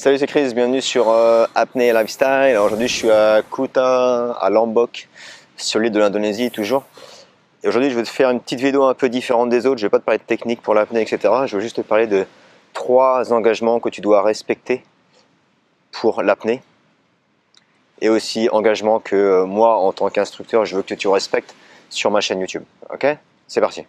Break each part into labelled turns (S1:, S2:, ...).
S1: Salut c'est Chris, bienvenue sur euh, Apnea Lifestyle. Aujourd'hui je suis à Kuta, à Lombok, sur l'île de l'Indonésie toujours. Et aujourd'hui je vais te faire une petite vidéo un peu différente des autres. Je vais pas te parler de technique pour l'apnée, etc. Je vais juste te parler de trois engagements que tu dois respecter pour l'apnée. Et aussi engagements que euh, moi en tant qu'instructeur je veux que tu respectes sur ma chaîne YouTube. Ok? C'est parti.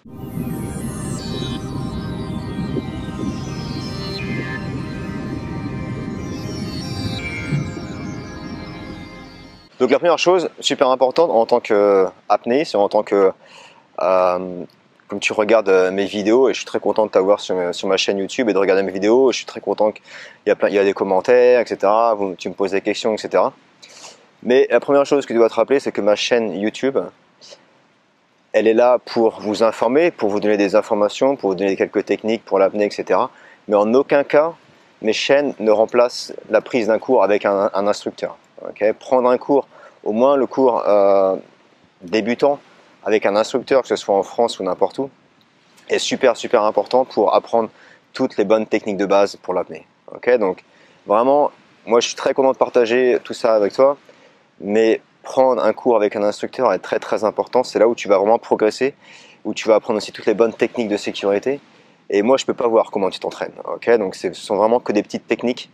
S1: Donc la première chose, super importante en tant qu'apnéiste, en tant que... Euh, comme tu regardes euh, mes vidéos, et je suis très content de t'avoir sur, ma chaîne YouTube et de regarder mes vidéos, je suis très content qu'il y a, y a des commentaires, etc. tu me poses des questions, etc. Mais la première chose que tu dois te rappeler, c'est que ma chaîne YouTube, elle est là pour vous informer, pour vous donner des informations, pour vous donner quelques techniques pour l'apnée, etc. Mais en aucun cas, mes chaînes ne remplacent la prise d'un cours avec un, instructeur. Prendre un cours, au moins le cours euh, débutant, avec un instructeur, que ce soit en France ou n'importe où, est super super important pour apprendre toutes les bonnes techniques de base pour l'apnée. Donc vraiment, moi je suis très content de partager tout ça avec toi, mais prendre un cours avec un instructeur est très très important. C'est là où tu vas vraiment progresser, où tu vas apprendre aussi toutes les bonnes techniques de sécurité et moi, je peux pas voir comment tu t'entraînes. Donc ce sont vraiment que des petites techniques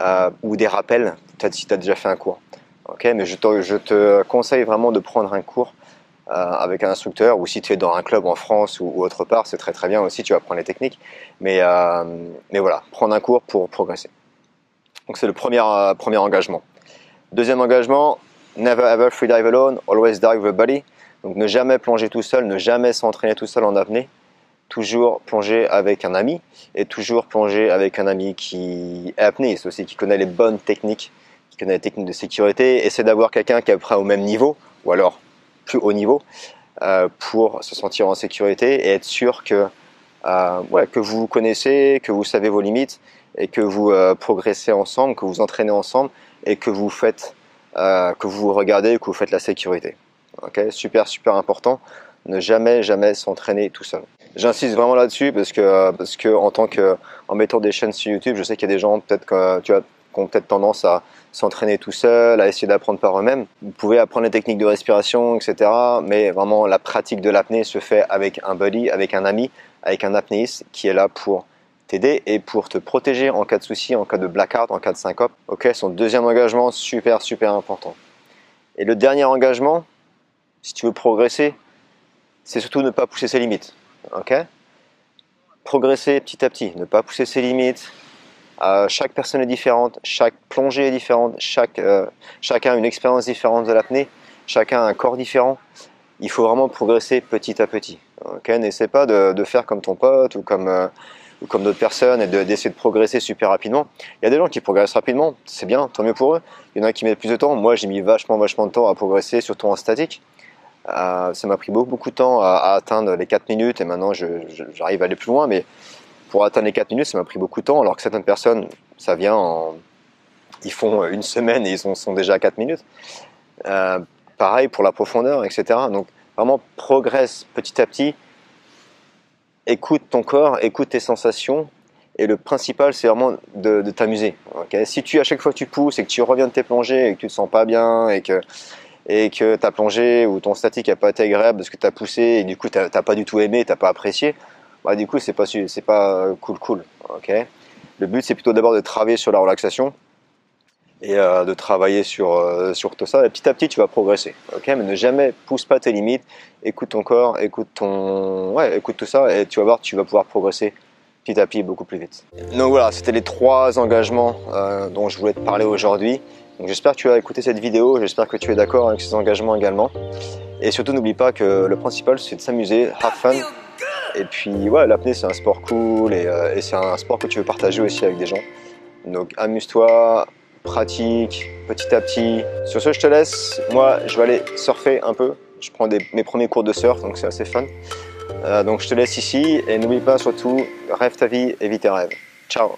S1: euh, ou des rappels. Peut-être si tu as déjà fait un cours. Ok, mais je te, je te, conseille vraiment de prendre un cours euh, avec un instructeur ou si tu es dans un club en France ou, autre part, c'est très très bien aussi. Tu vas apprendre les techniques. Mais euh, mais voilà, prendre un cours pour progresser. Donc c'est le premier euh, premier engagement. Deuxième engagement, never ever free dive alone, always dive with a buddy. Donc ne jamais plonger tout seul, ne jamais s'entraîner tout seul en apnée toujours plonger avec un ami et toujours plonger avec un ami qui est apnéiste aussi, qui connaît les bonnes techniques, qui connaît les techniques de sécurité. Essaie d'avoir quelqu'un qui est à peu près au même niveau ou alors plus haut niveau euh, pour se sentir en sécurité et être sûr que, euh, que vous connaissez, que vous savez vos limites et que vous euh, progressez ensemble, que vous entraînez ensemble et que vous faites, que vous regardez, que vous faites la sécurité. Super super important. Ne jamais jamais s'entraîner tout seul. J'insiste vraiment là-dessus parce que, parce que en tant que en mettant des chaînes sur YouTube, je sais qu'il y a des gens peut-être que tu as qui ont peut-être tendance à s'entraîner tout seul, à essayer d'apprendre par eux-mêmes. Vous pouvez apprendre les techniques de respiration, etc. Mais vraiment, la pratique de l'apnée se fait avec un buddy, avec un ami, avec un apnéiste qui est là pour t'aider et pour te protéger en cas de souci, en cas de blackout, en cas de syncope. Ok, son deuxième engagement, super, super important. Et le dernier engagement, si tu veux progresser, c'est surtout ne pas pousser ses limites ok Progresser petit à petit, ne pas pousser ses limites. Euh, chaque personne est différente, chaque plongée est différente, chaque, euh, chacun a une expérience différente de l'apnée, chacun a un corps différent. Il faut vraiment progresser petit à petit. Ok N'essaie pas de, faire comme ton pote ou comme, euh, comme d'autres personnes et d'essayer de, progresser super rapidement. Il y a des gens qui progressent rapidement, c'est bien, tant mieux pour eux. Il y en a qui mettent plus de temps. Moi, j'ai mis vachement, vachement de temps à progresser, surtout en statique. Euh, ça m'a pris beaucoup, de temps à, atteindre les 4 minutes et maintenant j'arrive à aller plus loin. Mais pour atteindre les 4 minutes, ça m'a pris beaucoup de temps. Alors que certaines personnes, ça vient en. Ils font une semaine et ils sont, déjà à 4 minutes. Euh, pareil pour la profondeur, etc. Donc vraiment progresse petit à petit. Écoute ton corps, écoute tes sensations. Et le principal, c'est vraiment de, t'amuser. si tu, à chaque fois que tu pousses et que tu reviens de tes plongées et que tu te sens pas bien et que et que ta plongée ou ton statique n'a pas été agréable parce que tu as poussé et du coup tu n'as pas du tout aimé, tu n'as pas apprécié, bah, du coup c'est pas, c'est pas cool cool. ok le but c'est plutôt d'abord de travailler sur la relaxation et euh, de travailler sur, euh, sur tout ça et petit à petit tu vas progresser. ok Mais ne jamais pousse pas tes limites, écoute ton corps, écoute, ton... ouais, écoute tout ça et tu vas voir tu vas pouvoir progresser petit à petit beaucoup plus vite. Donc voilà, c'était les trois engagements euh, dont je voulais te parler aujourd'hui j'espère que tu as écouté cette vidéo, j'espère que tu es d'accord avec ces engagements également. Et surtout n'oublie pas que le principal c'est de s'amuser, have fun. Et puis ouais, l'apnée c'est un sport cool euh, et, c'est un sport que tu veux partager aussi avec des gens. Donc amuse-toi, pratique petit à petit. Sur ce je te laisse, moi je vais aller surfer un peu. Je prends mes premiers cours de surf donc c'est assez fun. Euh, donc je te laisse ici et n'oublie pas surtout, rêve ta vie et vis tes rêves. Ciao